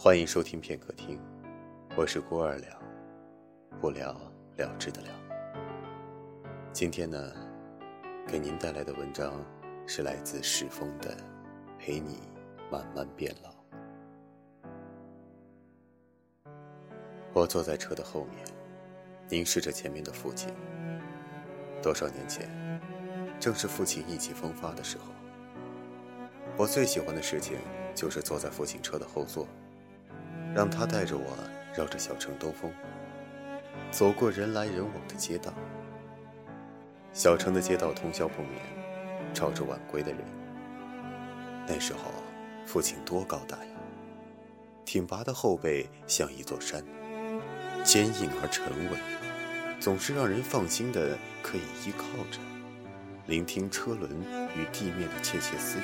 欢迎收听片刻听，我是孤二了，不了了之的了。今天呢，给您带来的文章是来自史峰的《陪你慢慢变老》。我坐在车的后面，凝视着前面的父亲。多少年前，正是父亲意气风发的时候。我最喜欢的事情就是坐在父亲车的后座，让他带着我绕着小城兜风，走过人来人往的街道。小城的街道通宵不眠，吵着晚归的人。那时候，父亲多高大呀！挺拔的后背像一座山，坚硬而沉稳，总是让人放心的可以依靠着，聆听车轮与地面的窃窃私语。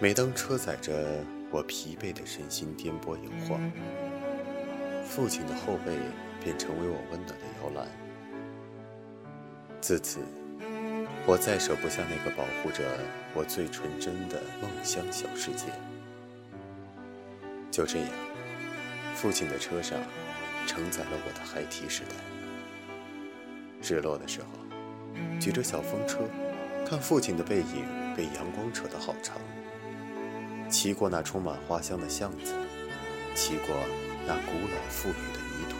每当车载着我疲惫的身心颠簸摇晃，父亲的后背便成为我温暖的摇篮。自此，我再舍不下那个保护着我最纯真的梦乡小世界。就这样，父亲的车上承载了我的孩提时代。日落的时候，举着小风车，看父亲的背影被阳光扯得好长。骑过那充满花香的巷子，骑过那古老富裕的泥土，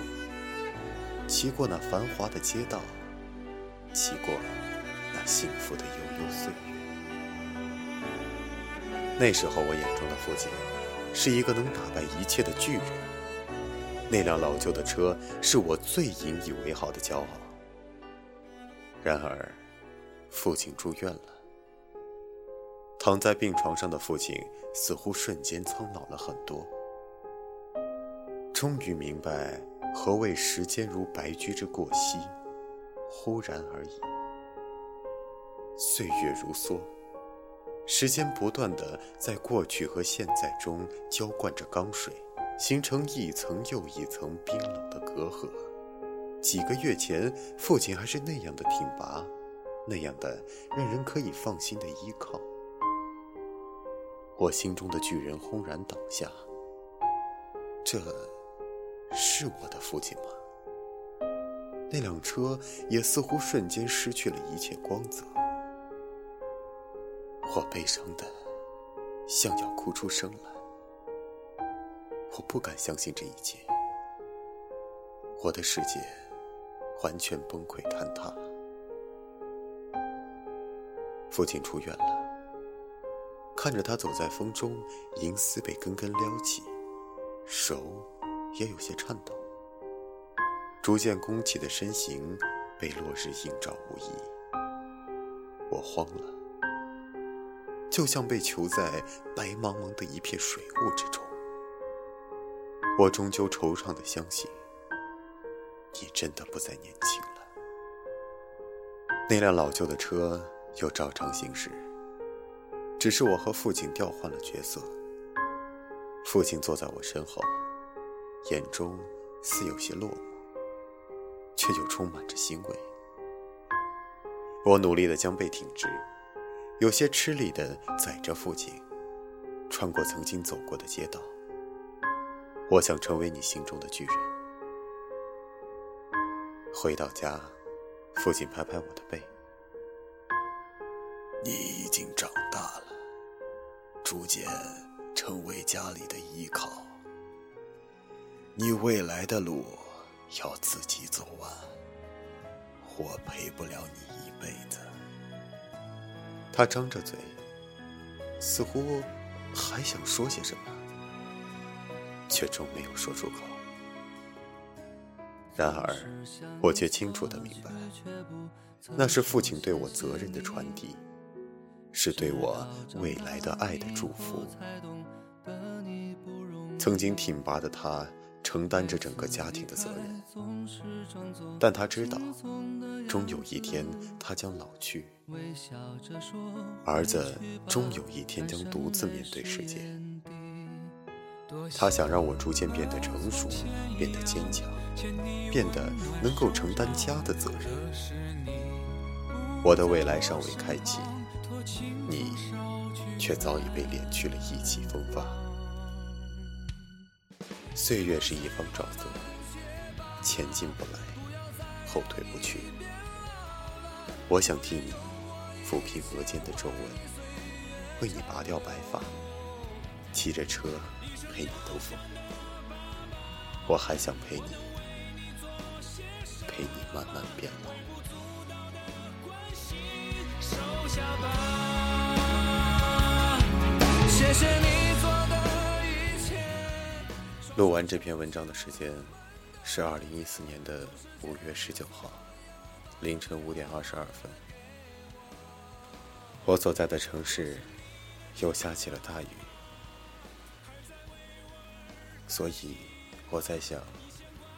骑过那繁华的街道，骑过那幸福的悠悠岁月。那时候，我眼中的父亲是一个能打败一切的巨人。那辆老旧的车是我最引以为豪的骄傲。然而，父亲住院了。躺在病床上的父亲似乎瞬间苍老了很多，终于明白何谓时间如白驹之过隙，忽然而已。岁月如梭，时间不断的在过去和现在中浇灌着钢水，形成一层又一层冰冷的隔阂。几个月前，父亲还是那样的挺拔，那样的让人可以放心的依靠。我心中的巨人轰然倒下。这是我的父亲吗？那辆车也似乎瞬间失去了一切光泽。我悲伤的像要哭出声来。我不敢相信这一切。我的世界完全崩溃坍塌。父亲出院了。看着他走在风中，银丝被根根撩起，手也有些颤抖。逐渐弓起的身形被落日映照无遗。我慌了，就像被囚在白茫茫的一片水雾之中。我终究惆怅的相信，你真的不再年轻了。那辆老旧的车又照常行驶。只是我和父亲调换了角色。父亲坐在我身后，眼中似有些落寞，却又充满着欣慰。我努力地将背挺直，有些吃力地载着父亲，穿过曾经走过的街道。我想成为你心中的巨人。回到家，父亲拍拍我的背：“你已经长。”逐渐成为家里的依靠，你未来的路要自己走完，我陪不了你一辈子。他张着嘴，似乎还想说些什么，却终没有说出口。然而，我却清楚的明白，那是父亲对我责任的传递。是对我未来的爱的祝福。曾经挺拔的他，承担着整个家庭的责任，但他知道，终有一天他将老去，儿子终有一天将独自面对世界。他想让我逐渐变得成熟，变得坚强，变得能够承担家的责任。我的未来尚未开启。你却早已被敛去了意气风发。岁月是一方沼泽，前进不来，后退不去。我想替你抚平额间的皱纹，为你拔掉白发，骑着车陪你兜风。我还想陪你，陪你慢慢变老。谢谢你做的一切。录完这篇文章的时间是二零一四年的五月十九号凌晨五点二十二分。我所在的城市又下起了大雨，所以我在想，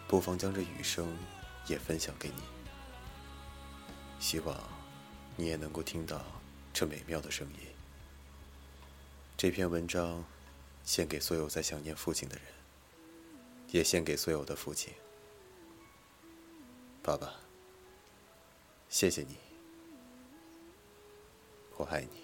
不妨将这雨声也分享给你，希望你也能够听到这美妙的声音。这篇文章献给所有在想念父亲的人，也献给所有的父亲。爸爸，谢谢你，我爱你。